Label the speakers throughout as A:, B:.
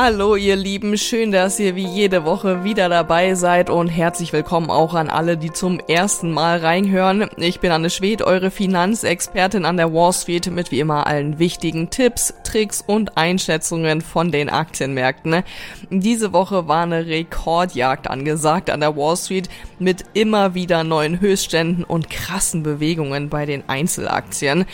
A: Hallo ihr Lieben, schön, dass ihr wie jede Woche wieder dabei seid und herzlich willkommen auch an alle, die zum ersten Mal reinhören. Ich bin Anne Schwed, eure Finanzexpertin an der Wall Street mit wie immer allen wichtigen Tipps, Tricks und Einschätzungen von den Aktienmärkten. Diese Woche war eine Rekordjagd angesagt an der Wall Street mit immer wieder neuen Höchstständen und krassen Bewegungen bei den Einzelaktien.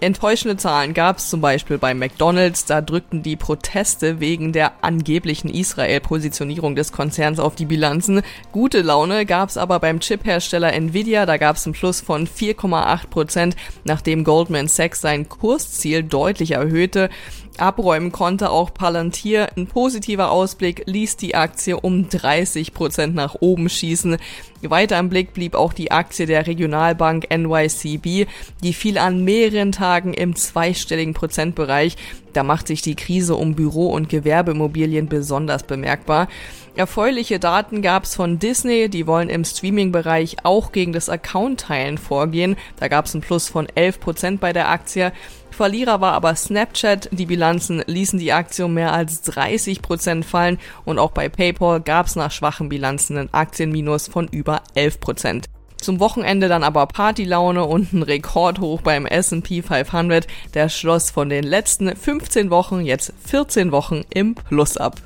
A: Enttäuschende Zahlen gab es zum Beispiel bei McDonald's, da drückten die Proteste wegen der angeblichen Israel-Positionierung des Konzerns auf die Bilanzen. Gute Laune gab es aber beim Chip-Hersteller Nvidia, da gab es einen Plus von 4,8 Prozent, nachdem Goldman Sachs sein Kursziel deutlich erhöhte. Abräumen konnte auch Palantir. Ein positiver Ausblick ließ die Aktie um 30 Prozent nach oben schießen. Weiter im Blick blieb auch die Aktie der Regionalbank NYCB. Die fiel an mehreren Tagen im zweistelligen Prozentbereich. Da macht sich die Krise um Büro- und Gewerbeimmobilien besonders bemerkbar. Erfreuliche Daten gab es von Disney, die wollen im Streaming-Bereich auch gegen das Account-Teilen vorgehen. Da gab es einen Plus von 11% bei der Aktie. Verlierer war aber Snapchat. Die Bilanzen ließen die Aktie um mehr als 30 Prozent fallen und auch bei PayPal gab es nach schwachen Bilanzen einen Aktienminus von über 11 Prozent. Zum Wochenende dann aber Partylaune und ein Rekordhoch beim S&P 500. Der schloss von den letzten 15 Wochen jetzt 14 Wochen im Plus ab.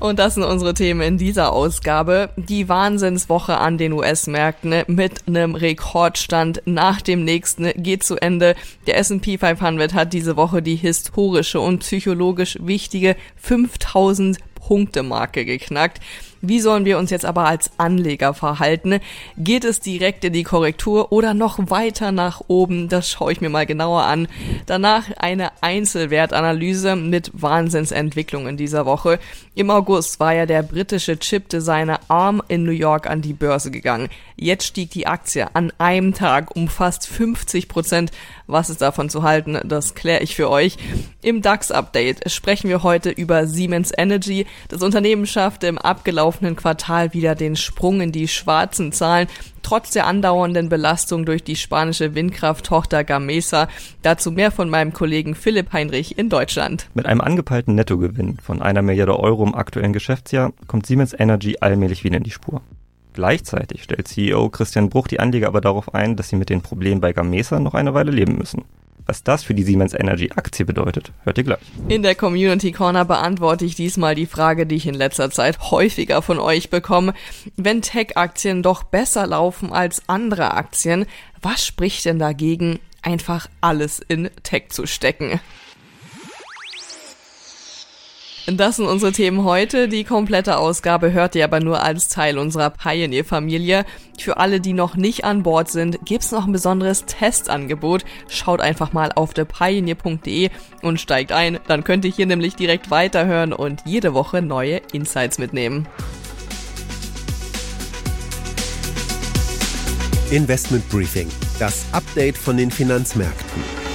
A: Und das sind unsere Themen in dieser Ausgabe. Die Wahnsinnswoche an den US-Märkten mit einem Rekordstand nach dem nächsten geht zu Ende. Der S&P 500 hat diese Woche die historische und psychologisch wichtige 5000 Punkte Marke geknackt. Wie sollen wir uns jetzt aber als Anleger verhalten? Geht es direkt in die Korrektur oder noch weiter nach oben? Das schaue ich mir mal genauer an. Danach eine Einzelwertanalyse mit Wahnsinnsentwicklungen dieser Woche. Im August war ja der britische Chip-Designer ARM in New York an die Börse gegangen. Jetzt stieg die Aktie an einem Tag um fast 50 Prozent. Was ist davon zu halten? Das kläre ich für euch. Im DAX-Update sprechen wir heute über Siemens Energy. Das Unternehmen schaffte im abgelaufenen Quartal wieder den Sprung in die schwarzen Zahlen trotz der andauernden Belastung durch die spanische Windkrafttochter Gamesa. Dazu mehr von meinem Kollegen Philipp Heinrich in Deutschland.
B: Mit einem angepeilten Nettogewinn von einer Milliarde Euro im aktuellen Geschäftsjahr kommt Siemens Energy allmählich wieder in die Spur. Gleichzeitig stellt CEO Christian Bruch die Anleger aber darauf ein, dass sie mit den Problemen bei Gamesa noch eine Weile leben müssen. Was das für die Siemens Energy Aktie bedeutet, hört ihr gleich.
A: In der Community Corner beantworte ich diesmal die Frage, die ich in letzter Zeit häufiger von euch bekomme. Wenn Tech-Aktien doch besser laufen als andere Aktien, was spricht denn dagegen, einfach alles in Tech zu stecken? Das sind unsere Themen heute. Die komplette Ausgabe hört ihr aber nur als Teil unserer Pioneer-Familie. Für alle, die noch nicht an Bord sind, gibt's noch ein besonderes Testangebot. Schaut einfach mal auf thepioneer.de und steigt ein. Dann könnt ihr hier nämlich direkt weiterhören und jede Woche neue Insights mitnehmen.
C: Investment Briefing, das Update von den Finanzmärkten.